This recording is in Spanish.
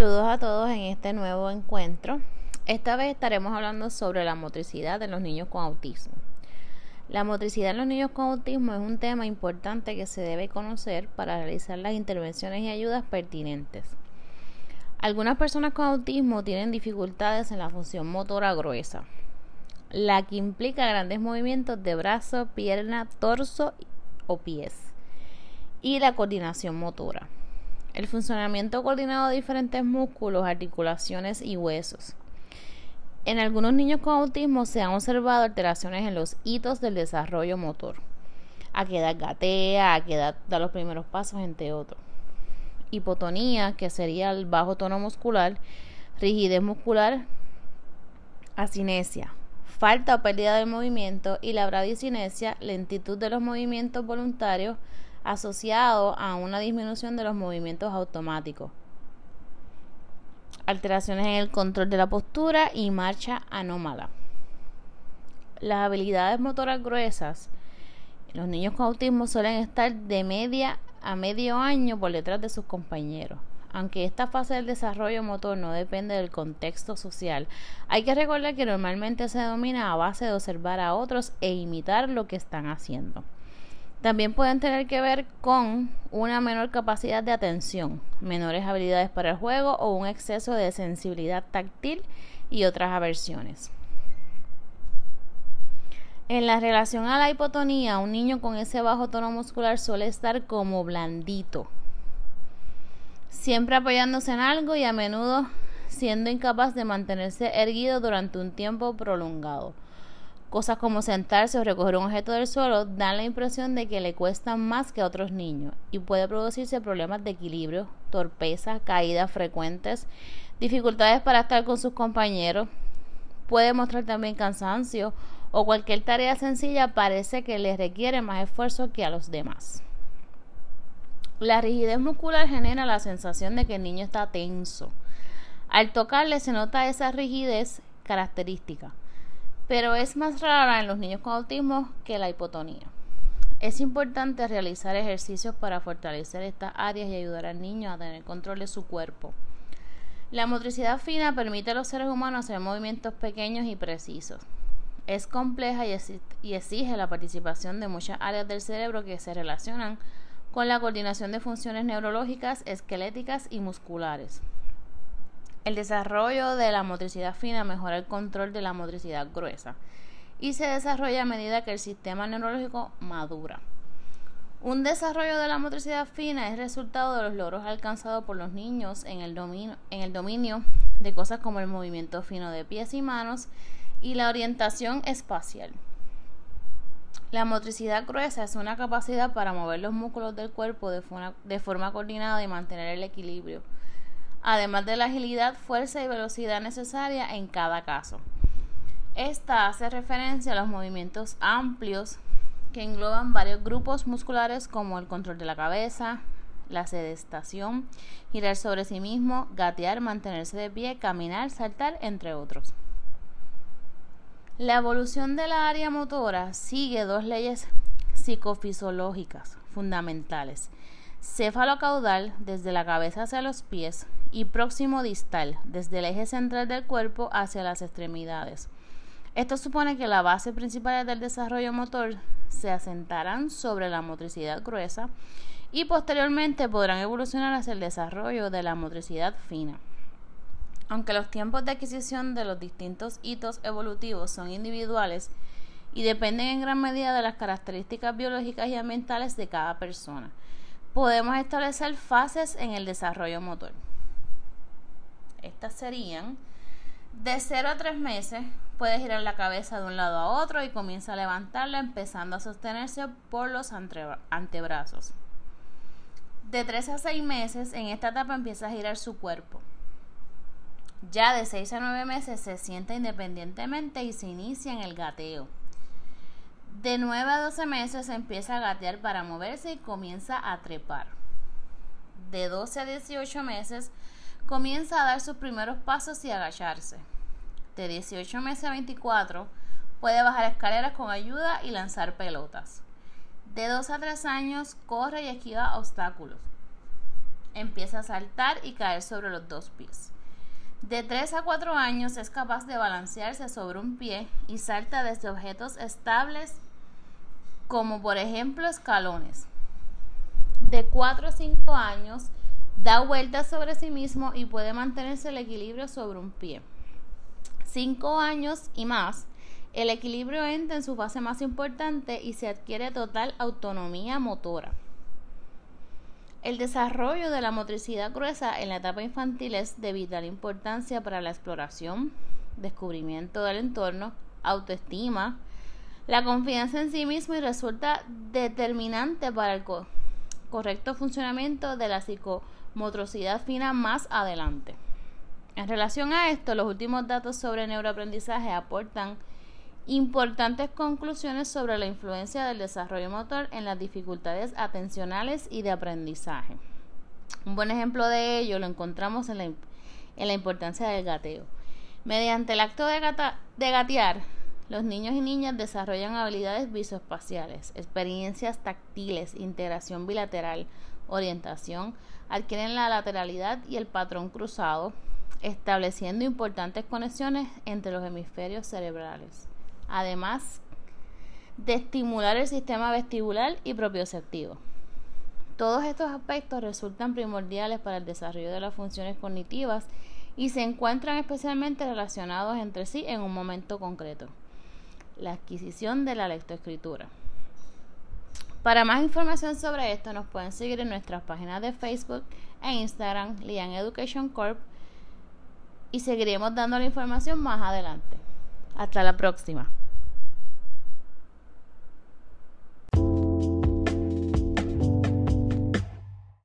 Saludos a todos en este nuevo encuentro. Esta vez estaremos hablando sobre la motricidad de los niños con autismo. La motricidad en los niños con autismo es un tema importante que se debe conocer para realizar las intervenciones y ayudas pertinentes. Algunas personas con autismo tienen dificultades en la función motora gruesa, la que implica grandes movimientos de brazo, pierna, torso o pies, y la coordinación motora. El funcionamiento coordinado de diferentes músculos, articulaciones y huesos. En algunos niños con autismo se han observado alteraciones en los hitos del desarrollo motor. A qué edad gatea, a qué edad da los primeros pasos, entre otros. Hipotonía, que sería el bajo tono muscular, rigidez muscular, asinesia, falta o pérdida del movimiento y la bradicinesia, lentitud de los movimientos voluntarios asociado a una disminución de los movimientos automáticos alteraciones en el control de la postura y marcha anómala. Las habilidades motoras gruesas los niños con autismo suelen estar de media a medio año por detrás de sus compañeros. Aunque esta fase del desarrollo motor no depende del contexto social, hay que recordar que normalmente se domina a base de observar a otros e imitar lo que están haciendo. También pueden tener que ver con una menor capacidad de atención, menores habilidades para el juego o un exceso de sensibilidad táctil y otras aversiones. En la relación a la hipotonía, un niño con ese bajo tono muscular suele estar como blandito, siempre apoyándose en algo y a menudo siendo incapaz de mantenerse erguido durante un tiempo prolongado. Cosas como sentarse o recoger un objeto del suelo dan la impresión de que le cuestan más que a otros niños y puede producirse problemas de equilibrio, torpeza, caídas frecuentes, dificultades para estar con sus compañeros. Puede mostrar también cansancio o cualquier tarea sencilla parece que le requiere más esfuerzo que a los demás. La rigidez muscular genera la sensación de que el niño está tenso. Al tocarle se nota esa rigidez característica pero es más rara en los niños con autismo que la hipotonía. Es importante realizar ejercicios para fortalecer estas áreas y ayudar al niño a tener control de su cuerpo. La motricidad fina permite a los seres humanos hacer movimientos pequeños y precisos. Es compleja y exige la participación de muchas áreas del cerebro que se relacionan con la coordinación de funciones neurológicas, esqueléticas y musculares. El desarrollo de la motricidad fina mejora el control de la motricidad gruesa y se desarrolla a medida que el sistema neurológico madura. Un desarrollo de la motricidad fina es resultado de los logros alcanzados por los niños en el, dominio, de cosas como el movimiento fino de pies y manos y la orientación espacial. La motricidad gruesa es una capacidad para mover los músculos del cuerpo de forma coordinada y mantener el equilibrio además de la agilidad, fuerza y velocidad necesaria en cada caso. Esta hace referencia a los movimientos amplios que engloban varios grupos musculares como el control de la cabeza, la sedestación, girar sobre sí mismo, gatear, mantenerse de pie, caminar, saltar, entre otros. La evolución de la área motora sigue dos leyes psicofisiológicas fundamentales. Céfalo caudal desde la cabeza hacia los pies y próximo distal, desde el eje central del cuerpo hacia las extremidades. Esto supone que la base principal del desarrollo motor se asentarán sobre la motricidad gruesa y posteriormente podrán evolucionar hacia el desarrollo de la motricidad fina. Aunque los tiempos de adquisición de los distintos hitos evolutivos son individuales y dependen en gran medida de las características biológicas y ambientales de cada persona, podemos establecer fases en el desarrollo motor. Estas serían de 0 a 3 meses, puede girar la cabeza de un lado a otro y comienza a levantarla empezando a sostenerse por los antebrazos. De 3 a 6 meses, en esta etapa empieza a girar su cuerpo. Ya de 6 a 9 meses se sienta independientemente y se inicia en el gateo. De 9 a 12 meses empieza a gatear para moverse y comienza a trepar. De 12 a 18 meses comienza a dar sus primeros pasos y agacharse. De 18 meses a 24 puede bajar escaleras con ayuda y lanzar pelotas. De 2 a 3 años corre y esquiva obstáculos. empieza a saltar y caer sobre los dos pies. De 3 a 4 años es capaz de balancearse sobre un pie y salta desde objetos estables como por ejemplo escalones. De 4 a 5 años da vueltas sobre sí mismo y puede mantenerse el equilibrio sobre un pie. 5 años y más, el equilibrio entra en su fase más importante y se adquiere total autonomía motora. El desarrollo de la motricidad gruesa en la etapa infantil es de vital importancia para la exploración, descubrimiento del entorno, autoestima, la confianza en sí mismo y resulta determinante para el correcto funcionamiento de la psicomotricidad fina más adelante. En relación a esto, los últimos datos sobre neuroaprendizaje aportan importantes conclusiones sobre la influencia del desarrollo motor en las dificultades atencionales y de aprendizaje. Un buen ejemplo de ello lo encontramos en la, importancia del gateo. Mediante el acto de, de gatear, los niños y niñas desarrollan habilidades visoespaciales, experiencias táctiles, integración bilateral, orientación, adquieren la lateralidad y el patrón cruzado, estableciendo importantes conexiones entre los hemisferios cerebrales además de estimular el sistema vestibular y propioceptivo. Todos estos aspectos resultan primordiales para el desarrollo de las funciones cognitivas y se encuentran especialmente relacionados entre sí en un momento concreto, la adquisición de la lectoescritura. Para más información sobre esto nos pueden seguir en nuestras páginas de Facebook e Instagram, Lian Education Corp, y seguiremos dando la información más adelante. Hasta la próxima.